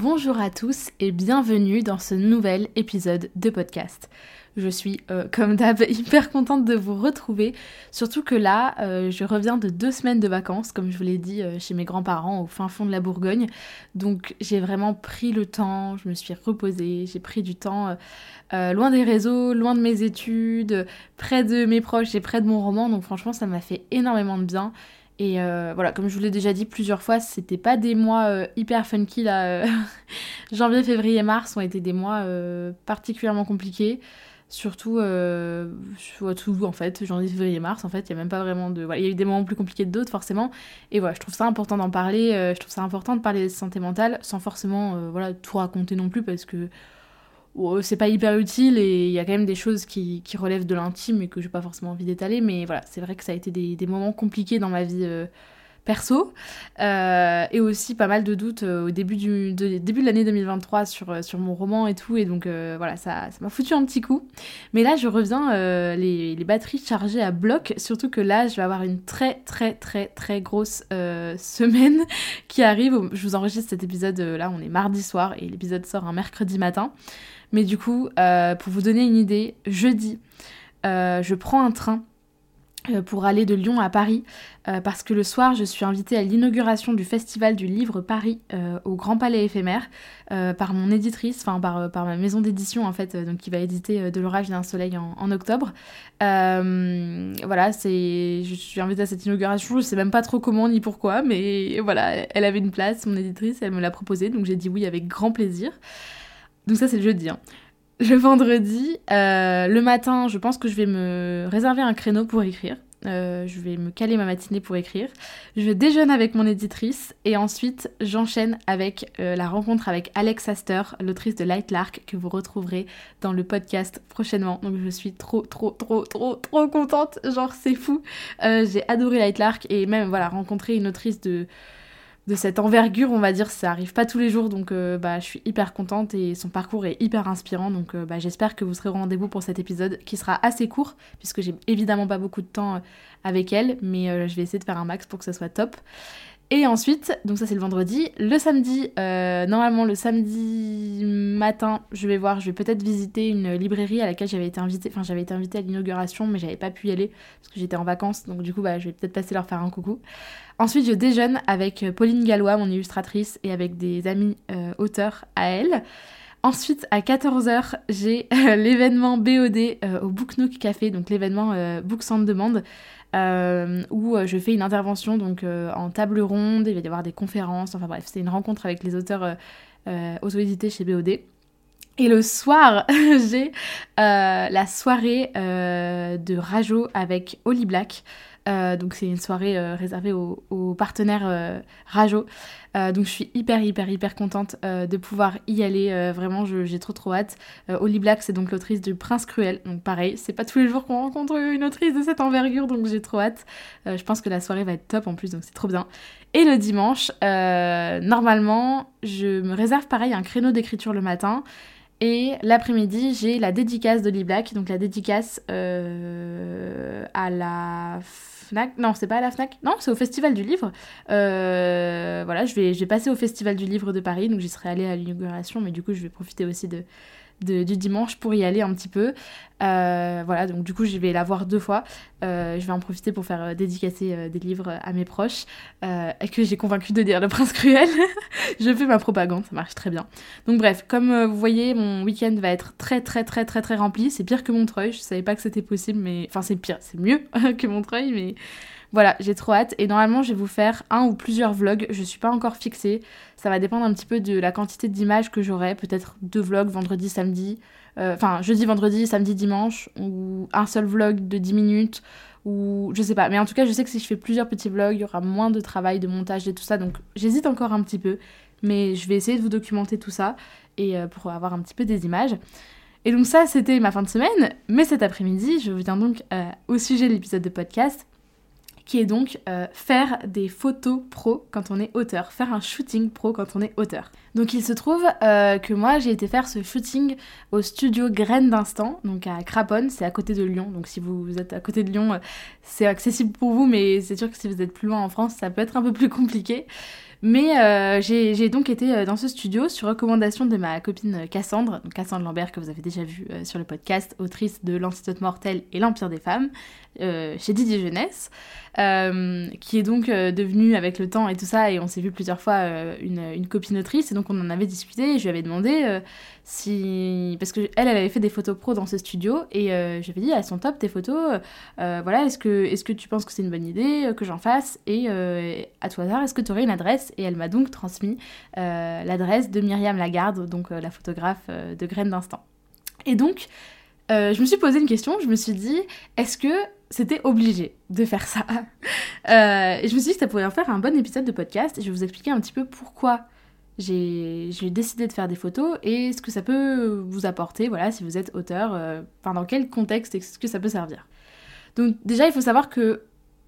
Bonjour à tous et bienvenue dans ce nouvel épisode de podcast. Je suis, euh, comme d'hab, hyper contente de vous retrouver, surtout que là, euh, je reviens de deux semaines de vacances, comme je vous l'ai dit, euh, chez mes grands-parents au fin fond de la Bourgogne. Donc j'ai vraiment pris le temps, je me suis reposée, j'ai pris du temps loin des réseaux, loin de mes études, près de mes proches et près de mon roman. Donc franchement, ça m'a fait énormément de bien. Et euh, voilà, comme je vous l'ai déjà dit plusieurs fois, c'était pas des mois euh, hyper funky là. Euh, janvier, février, mars ont été des mois particulièrement compliqués. Surtout, tout en fait, janvier, février, mars, en fait, il y a même pas vraiment de. Voilà, il y a eu des moments plus compliqués que d'autres, forcément. Et voilà, je trouve ça important d'en parler. je trouve ça important de parler de santé mentale sans forcément voilà, tout raconter non plus parce que c'est pas hyper utile et il y a quand même des choses qui, relèvent de l'intime et que j'ai pas forcément envie d'étaler, mais voilà, c'est vrai que ça a été des, moments compliqués dans ma vie euh, perso euh, et aussi pas mal de doutes euh, au début, du, de, début de l'année 2023 sur, sur mon roman et tout, et donc voilà, ça m'a foutu un petit coup. Mais là, je reviens les, les, batteries chargées à bloc, surtout que là, je vais avoir une très très très très grosse semaine qui arrive. Je vous enregistre cet épisode là, on est mardi soir et l'épisode sort un mercredi matin. Mais du coup, euh, pour vous donner une idée, jeudi, euh, je prends un train euh, pour aller de Lyon à Paris parce que le soir je suis invitée à l'inauguration du festival du livre Paris au Grand Palais éphémère par mon éditrice, enfin par, ma maison d'édition en fait, donc qui va éditer De l'orage d'un soleil en, octobre. voilà, je suis invitée à cette inauguration, je sais même pas trop comment ni pourquoi, mais voilà, elle avait une place, mon éditrice, elle me l'a proposé, donc j'ai dit oui avec grand plaisir. Donc ça c'est le jeudi. Hein. Le vendredi, euh, le matin, je pense que je vais me réserver un créneau pour écrire. Euh, je vais me caler ma matinée pour écrire. Je vais déjeuner avec mon éditrice et ensuite j'enchaîne avec euh, la rencontre avec Alex Astor, l'autrice de Light Lark, que vous retrouverez dans le podcast prochainement. Donc je suis trop, trop, trop, trop, trop contente. Genre c'est fou. J'ai adoré Light Lark et même voilà rencontrer une autrice de de cette envergure, on va dire, ça arrive pas tous les jours, donc euh, bah, je suis hyper contente et son parcours est hyper inspirant, donc euh, bah, j'espère que vous serez au rendez-vous pour cet épisode qui sera assez court, puisque j'ai évidemment pas beaucoup de temps euh, avec elle, mais je vais essayer de faire un max pour que ça soit top. Et ensuite, donc ça c'est le vendredi, le samedi, normalement le samedi matin, je vais voir, je vais peut-être visiter une librairie à laquelle j'avais été invitée, enfin j'avais été invitée à l'inauguration, mais j'avais pas pu y aller parce que j'étais en vacances, donc du coup bah, je vais peut-être passer leur faire un coucou. Ensuite, je déjeune avec euh, Pauline Gallois, mon illustratrice, et avec des amis euh, auteurs à elle. Ensuite, à 14h, j'ai euh, l'événement BOD au Book Nook Café, donc l'événement Books on Demand, où je fais une intervention donc en table ronde, il va y avoir des conférences, enfin bref, c'est une rencontre avec les auteurs auto-édités chez BOD. Et le soir, j'ai la soirée de Rajo avec Holly Black. Euh, donc c'est une soirée euh, réservée aux, partenaires euh, Rajo. donc je suis hyper hyper hyper contente de pouvoir y aller. vraiment j'ai trop trop hâte. Holly Black c'est donc l'autrice du Prince Cruel. Donc pareil, c'est pas tous les jours qu'on rencontre une autrice de cette envergure donc j'ai trop hâte. je pense que la soirée va être top en plus donc c'est trop bien. Et le dimanche, normalement je me réserve pareil un créneau d'écriture le matin. Et l'après-midi, j'ai la dédicace de Black, donc la dédicace à la Non, c'est pas à la Fnac. Non, c'est au Festival du Livre. Euh, voilà, je vais, je vais passer au Festival du Livre de Paris, donc j'y serai allée à l'inauguration, mais du coup, je vais profiter aussi de, du dimanche pour y aller un petit peu. Euh, voilà, donc du coup, je vais la voir deux fois. Euh, je vais en profiter pour faire dédicacer des livres à mes proches que j'ai convaincu de lire Le Prince Cruel. je fais ma propagande, ça marche très bien. Donc bref, comme vous voyez, mon week-end va être très très très très très rempli. C'est pire que Montreuil. Je savais pas que c'était possible, mais enfin c'est pire, c'est mieux que Montreuil, mais voilà, j'ai trop hâte. Et normalement, je vais vous faire un ou plusieurs vlogs. Je suis pas encore fixée. Ça va dépendre un petit peu de la quantité d'images que j'aurai. Peut-être deux vlogs vendredi, samedi. Euh, enfin, jeudi, vendredi, samedi, dimanche. Ou un seul vlog de 10 minutes. ou je sais pas. Mais en tout cas, je sais que si je fais plusieurs petits vlogs, il y aura moins de travail, de montage et tout ça. Donc j'hésite encore un petit peu. Mais je vais essayer de vous documenter tout ça et euh, pour avoir un petit peu des images. Et donc ça, c'était ma fin de semaine. Mais cet après-midi, je viens donc euh, au sujet de l'épisode de podcast qui est donc euh, faire des photos pro quand on est auteur, faire un shooting pro quand on est auteur. Donc il se trouve euh, que moi j'ai été faire ce shooting au studio Graines d'Instant, donc à Craponne, c'est à côté de Lyon, donc si vous êtes à côté de Lyon, euh, c'est accessible pour vous, mais c'est sûr que si vous êtes plus loin en France, ça peut être un peu plus compliqué. Mais euh, j'ai donc été euh, dans ce studio sur recommandation de ma copine Cassandre, donc Cassandre Lambert que vous avez déjà vu euh, sur le podcast, autrice de L'Antidote Mortel et l'Empire des Femmes, chez Didier Jeunesse, qui est donc devenue avec le temps et tout ça, et on s'est vu plusieurs fois une, une, copine autrice, et donc on en avait discuté, et je lui avais demandé si... Parce que elle, elle avait fait des photos pro dans ce studio, et je lui avais dit, elles sont top tes photos, voilà, est-ce que, est -ce que tu penses que c'est une bonne idée que j'en fasse Et à tout hasard, est-ce que tu aurais une adresse? Et elle m'a donc transmis euh, l'adresse de Myriam Lagarde, donc euh, la photographe euh, de Graines d'Instant. Et donc, je me suis posé une question, je me suis dit, est-ce que c'était obligé de faire ça? Et je me suis dit ça pourrait en faire un bon épisode de podcast, et je vais vous expliquer un petit peu pourquoi j'ai décidé de faire des photos et ce que ça peut vous apporter, voilà, si vous êtes auteur, enfin dans quel contexte est-ce que ça peut servir. Donc déjà, il faut savoir que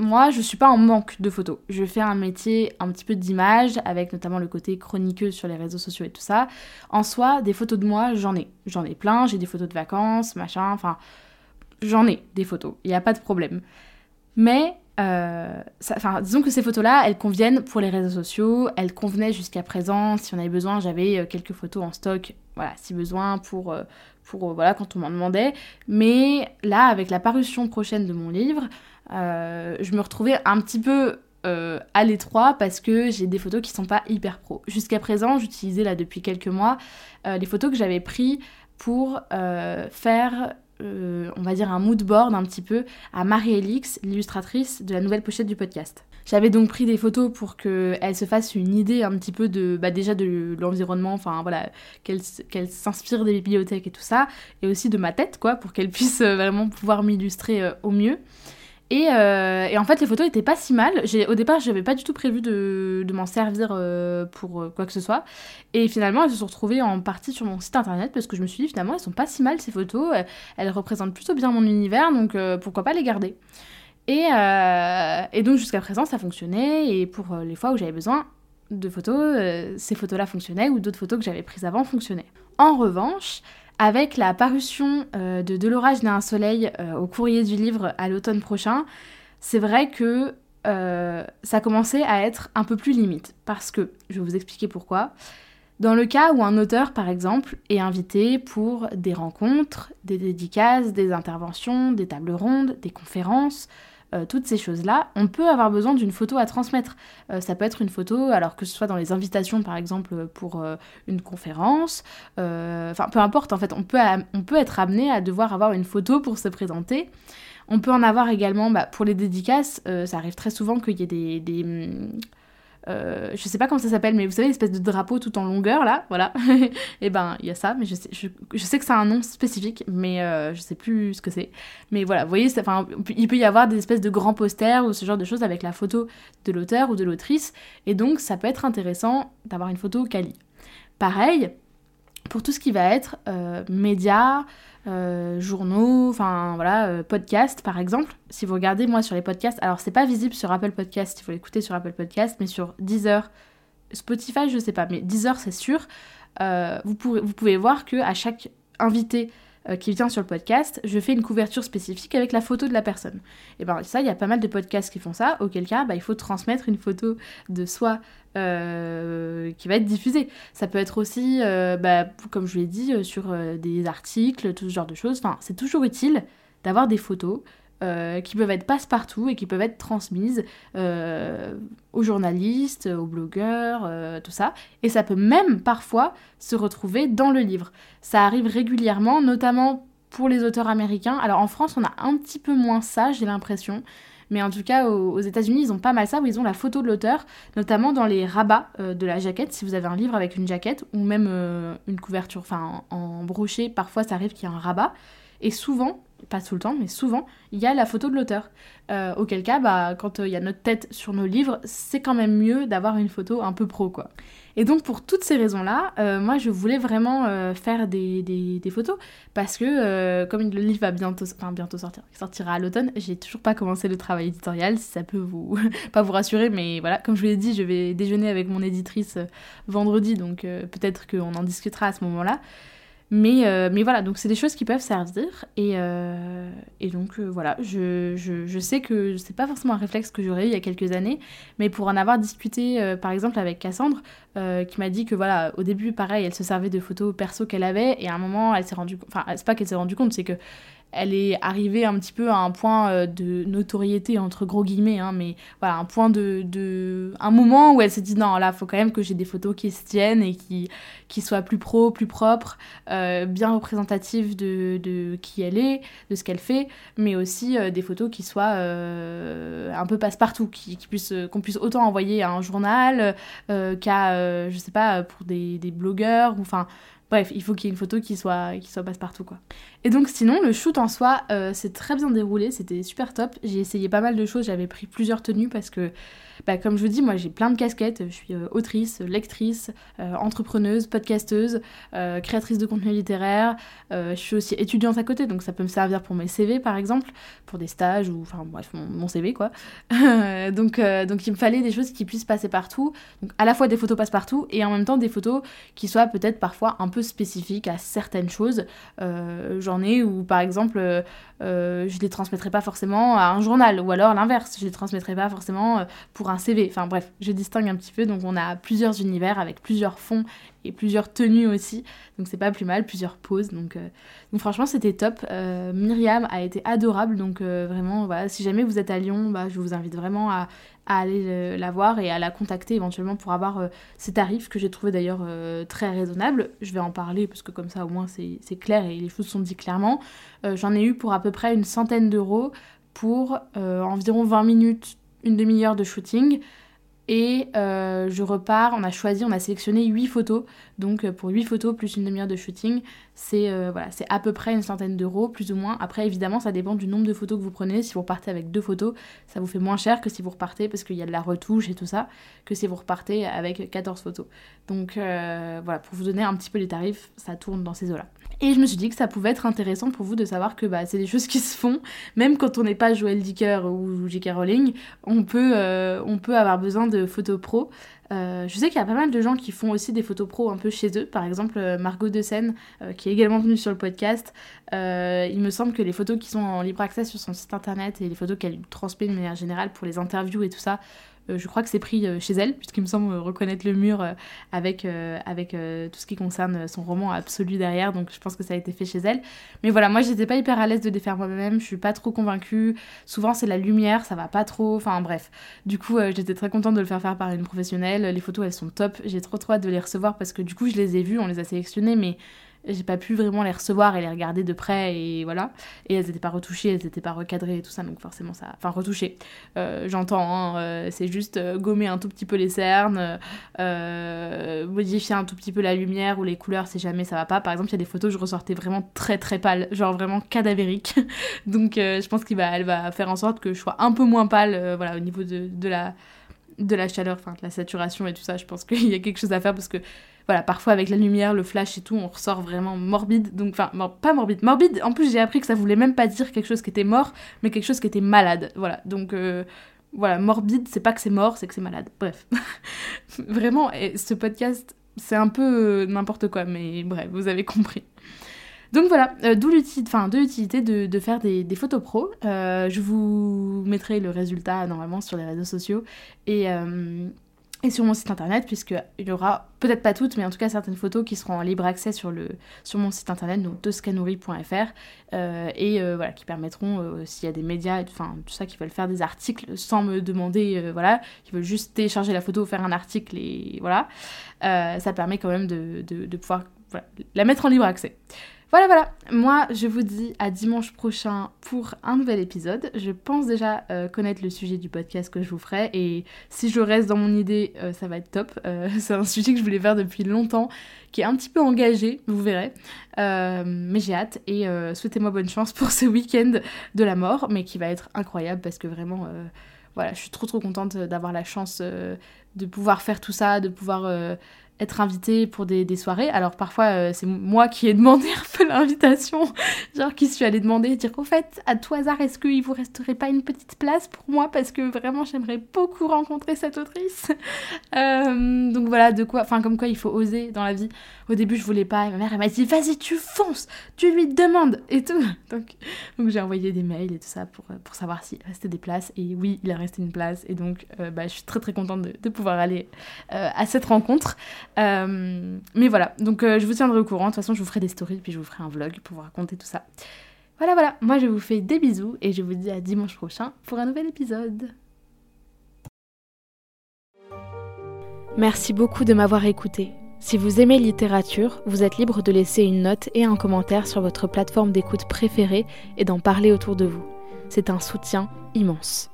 moi, je suis pas en manque de photos. Je fais un métier un petit peu d'image, avec notamment le côté chroniqueux sur les réseaux sociaux et tout ça. En soi, des photos de moi, j'en ai. J'en ai plein, j'ai des photos de vacances, machin, enfin, j'en ai des photos, il n'y a pas de problème. Mais, euh, disons que ces photos-là, elles conviennent pour les réseaux sociaux, elles convenaient jusqu'à présent. Si on avait besoin, j'avais euh, quelques photos en stock, voilà, si besoin, pour, euh, pour voilà, quand on m'en demandait. Mais là, avec la parution prochaine de mon livre, je me retrouvais un petit peu à l'étroit parce que j'ai des photos qui sont pas hyper pro. Jusqu'à présent, j'utilisais là depuis quelques mois les photos que j'avais prises pour faire, on va dire, un mood board un petit peu à Marie-Elix, l'illustratrice de la nouvelle pochette du podcast. J'avais donc pris des photos pour qu'elle se fasse une idée un petit peu de, bah déjà de l'environnement, enfin voilà, qu'elle s'inspire des bibliothèques et tout ça, et aussi de ma tête, quoi, pour qu'elle puisse vraiment pouvoir m'illustrer au mieux. Euh, et, en fait, les photos étaient pas si mal. Au départ, j'avais pas du tout prévu de, m'en servir euh, pour euh, quoi que ce soit. Et finalement, elles se sont retrouvées en partie sur mon site internet parce que je me suis dit, finalement, elles sont pas si mal ces photos. Elles, représentent plutôt bien mon univers, donc pourquoi pas les garder. Et, et donc, jusqu'à présent, ça fonctionnait. Et pour les fois où j'avais besoin de photos, ces photos-là fonctionnaient ou d'autres photos que j'avais prises avant fonctionnaient. En revanche, avec la parution euh, de De l'orage d'un soleil euh, au courrier du livre à l'automne prochain, c'est vrai que euh, ça commençait à être un peu plus limite. Parce que, je vais vous expliquer pourquoi. Dans le cas où un auteur, par exemple, est invité pour des rencontres, des dédicaces, des interventions, des tables rondes, des conférences, euh, toutes ces choses-là, on peut avoir besoin d'une photo à transmettre. Euh, ça peut être une photo, alors que ce soit dans les invitations par exemple pour euh, une conférence, enfin peu importe en fait, on peut, être amené à devoir avoir une photo pour se présenter. On peut en avoir également bah, pour les dédicaces, ça arrive très souvent qu'il y ait des, euh, je sais pas comment ça s'appelle, mais vous savez, l'espèce de drapeau tout en longueur là, voilà. et eh ben, il y a ça, mais je sais, que c'est un nom spécifique, mais euh, je sais plus ce que c'est. Mais voilà, vous voyez, il peut y avoir des espèces de grands posters ou ce genre de choses avec la photo de l'auteur ou de l'autrice, et donc ça peut être intéressant d'avoir une photo quali. Pareil, pour tout ce qui va être euh, médias, euh, journaux, enfin voilà, euh, podcasts par exemple. Si vous regardez moi sur les podcasts, alors c'est pas visible sur Apple Podcast, il faut l'écouter sur Apple Podcast, mais sur Deezer, Spotify, je sais pas, mais Deezer c'est sûr. Euh, vous, vous pouvez voir que à chaque invité euh, qui vient sur le podcast, je fais une couverture spécifique avec la photo de la personne. Et ben ça, il y a pas mal de podcasts qui font ça, auquel cas, bah, il faut transmettre une photo de soi euh, qui va être diffusée. Ça peut être aussi, euh, bah, comme je l'ai dit, sur des articles, tout ce genre de choses. Enfin, c'est toujours utile d'avoir des photos euh, qui peuvent être passe-partout et qui peuvent être transmises euh, aux journalistes, aux blogueurs, euh, tout ça. Et ça peut même parfois se retrouver dans le livre. Ça arrive régulièrement, notamment pour les auteurs américains. Alors en France, on a un petit peu moins ça, j'ai l'impression. Mais en tout cas, aux, États-Unis, ils ont pas mal ça, où ils ont la photo de l'auteur, notamment dans les rabats de la jaquette. Si vous avez un livre avec une jaquette, ou même une couverture, enfin en, brochet, parfois ça arrive qu'il y a un rabat Et souvent, pas tout le temps, mais souvent, il y a la photo de l'auteur. Euh, auquel cas, bah, quand il y a notre tête sur nos livres, c'est quand même mieux d'avoir une photo un peu pro, quoi. Et donc pour toutes ces raisons-là, euh, moi je voulais vraiment euh, faire des, photos parce que euh, comme le livre va bientôt, sortir, sortira à l'automne, j'ai toujours pas commencé le travail éditorial, si ça peut vous pas vous rassurer, mais voilà, comme je vous l'ai dit, je vais déjeuner avec mon éditrice vendredi, donc peut-être qu'on en discutera à ce moment-là. Mais, euh, mais voilà, donc c'est des choses qui peuvent servir. Et, euh, et donc euh, voilà, je, je, sais que c'est pas forcément un réflexe que j'aurais eu il y a quelques années, mais pour en avoir discuté par exemple avec Cassandre, qui m'a dit que voilà, au début, pareil, elle se servait de photos perso qu'elle avait, et à un moment, elle s'est rendue Enfin, c'est pas qu'elle s'est rendue compte, c'est que elle est arrivée un petit peu à un point euh, de notoriété entre gros guillemets hein, mais voilà un point de, de, un moment où elle s'est dit non là faut quand même que j'ai des photos qui se tiennent et qui qui soient plus pro plus propres euh, bien représentatives de, de, qui elle est de ce qu'elle fait mais aussi euh, des photos qui soient un peu passe-partout qui, qui puissent qu'on puisse autant envoyer à un journal qu'à je sais pas pour des, des blogueurs enfin Bref, il faut qu'il y ait une photo qui soit, qui soit passe-partout, quoi. Et donc, sinon, le shoot en soi, euh, c'est très bien déroulé, c'était super top. J'ai essayé pas mal de choses, j'avais pris plusieurs tenues parce que bah, comme je vous dis, moi j'ai plein de casquettes. Je suis euh, autrice, lectrice, euh, entrepreneuse, podcasteuse, euh, créatrice de contenu littéraire. je suis aussi étudiante à côté, donc ça peut me servir pour mes CV par exemple, pour des stages ou enfin bref, mon, CV quoi. donc, donc il me fallait des choses qui puissent passer partout. Donc à la fois des photos passe partout et en même temps des photos qui soient peut-être parfois un peu spécifiques à certaines choses. J'en ai où par exemple je les transmettrai pas forcément à un journal ou alors l'inverse, je les transmettrai pas forcément pour un CV. Enfin bref, je distingue un petit peu. Donc on a plusieurs univers avec plusieurs fonds et plusieurs tenues aussi. Donc c'est pas plus mal, plusieurs poses. Donc, euh, donc franchement c'était top. Euh, Myriam a été adorable. Donc euh, vraiment, voilà, si jamais vous êtes à Lyon, bah, je vous invite vraiment à, aller la voir et à la contacter éventuellement pour avoir ses tarifs que j'ai trouvé d'ailleurs très raisonnables. Je vais en parler parce que comme ça au moins c'est clair et les choses sont dites clairement. J'en ai eu pour à peu près une centaine d'euros pour environ 20 minutes une demi-heure de shooting. Et euh, je repars, on a choisi, on a sélectionné 8 photos. Donc euh, pour 8 photos plus une demi-heure de shooting, c'est euh, c'est à peu près une centaine d'euros, plus ou moins. Après, évidemment, ça dépend du nombre de photos que vous prenez. Si vous repartez avec deux photos, ça vous fait moins cher que si vous repartez, parce qu'il y a de la retouche et tout ça, que si vous repartez avec 14 photos. Donc voilà, pour vous donner un petit peu les tarifs, ça tourne dans ces eaux-là. Et je me suis dit que ça pouvait être intéressant pour vous de savoir que bah, c'est des choses qui se font, même quand on n'est pas Joël Dicker ou J.K. Rowling, on peut, euh, on peut avoir besoin de photos pro. Euh, je sais qu'il y a pas mal de gens qui font aussi des photos pro un peu chez eux. Par exemple, euh, Margot de qui est également venue sur le podcast. il me semble que les photos qui sont en libre accès sur son site internet et les photos qu'elle transmet de manière générale pour les interviews et tout ça, je crois que c'est pris euh, chez elle, puisqu'il me semble reconnaître le mur euh, avec, avec tout ce qui concerne son roman absolu derrière, donc je pense que ça a été fait chez elle. Mais voilà, moi j'étais pas hyper à l'aise de les faire moi-même, je suis pas trop convaincue. Souvent c'est la lumière, ça va pas trop, enfin bref. Du coup, j'étais très contente de le faire faire par une professionnelle. Les photos elles sont top, j'ai trop trop hâte de les recevoir parce que du coup je les ai vues, on les a sélectionnées, mais j'ai pas pu vraiment les recevoir et les regarder de près et voilà. Et elles étaient pas retouchées elles étaient pas recadrées et tout ça donc forcément ça enfin retouchées. Euh, j'entends hein, euh, c'est juste euh, gommer un tout petit peu les cernes modifier un tout petit peu la lumière ou les couleurs si jamais ça va pas. Par exemple il y a des photos je ressortais vraiment très très pâle genre vraiment cadavérique. Donc je pense qu'elle va va faire en sorte que je sois un peu moins pâle voilà au niveau de, de la de la chaleur enfin de la saturation et tout ça. Je pense qu'il y a quelque chose à faire parce que voilà, parfois avec la lumière, le flash et tout, on ressort vraiment morbide. Donc, enfin, pas morbide. Morbide, en plus, j'ai appris que ça voulait même pas dire quelque chose qui était mort, mais quelque chose qui était malade. Voilà, donc, euh, voilà, morbide, c'est pas que c'est mort, c'est que c'est malade. Bref. vraiment, ce podcast, c'est un peu euh, n'importe quoi, mais bref, vous avez compris. Donc voilà, euh, d'où l'utilité de, de, faire des, des photos pro. je vous mettrai le résultat normalement sur les réseaux sociaux. Et, et sur mon site internet, puisqu'il y aura peut-être pas toutes, mais en tout cas certaines photos qui seront en libre accès sur, le, sur mon site internet, donc toscanouri.fr, euh, et euh, voilà, qui permettront, euh, s'il y a des médias, enfin tout ça, qui veulent faire des articles sans me demander, voilà, qui veulent juste télécharger la photo, faire un article, et voilà, ça permet quand même de, de pouvoir la mettre en libre accès. Voilà, voilà. Moi, je vous dis à dimanche prochain pour un nouvel épisode. Je pense déjà euh, connaître le sujet du podcast que je vous ferai. Et si je reste dans mon idée, euh, ça va être top. Euh, c'est un sujet que je voulais faire depuis longtemps, qui est un petit peu engagé, vous verrez. mais j'ai hâte. Et souhaitez-moi bonne chance pour ce week-end de la mort, mais qui va être incroyable parce que vraiment voilà, je suis trop trop contente d'avoir la chance de pouvoir faire tout ça, de pouvoir être invité pour des, soirées. Alors parfois, euh, c'est moi qui ai demandé un peu l'invitation, genre qui suis allée demander, dire au fait, à tout hasard, est-ce qu'il vous resterait pas une petite place pour moi? Parce que vraiment j'aimerais beaucoup rencontrer cette autrice. Euh, donc voilà, de quoi, enfin comme quoi il faut oser dans la vie. Au début, je voulais pas, et ma mère elle m'a dit vas-y, tu fonces, tu lui demandes et tout. Donc, donc j'ai envoyé des mails et tout ça pour, pour savoir s'il restait des places. Et oui, il a resté une place et donc euh, bah, je suis très très contente de pouvoir aller à cette rencontre. Euh, mais voilà, donc euh, je vous tiendrai au courant. De toute façon, je vous ferai des stories, puis je vous ferai un vlog pour vous raconter tout ça. Voilà, voilà. Moi, je vous fais des bisous et je vous dis à dimanche prochain pour un nouvel épisode. Merci beaucoup de m'avoir écouté. Si vous aimez littérature, vous êtes libre de laisser une note et un commentaire sur votre plateforme d'écoute préférée et d'en parler autour de vous. C'est un soutien immense.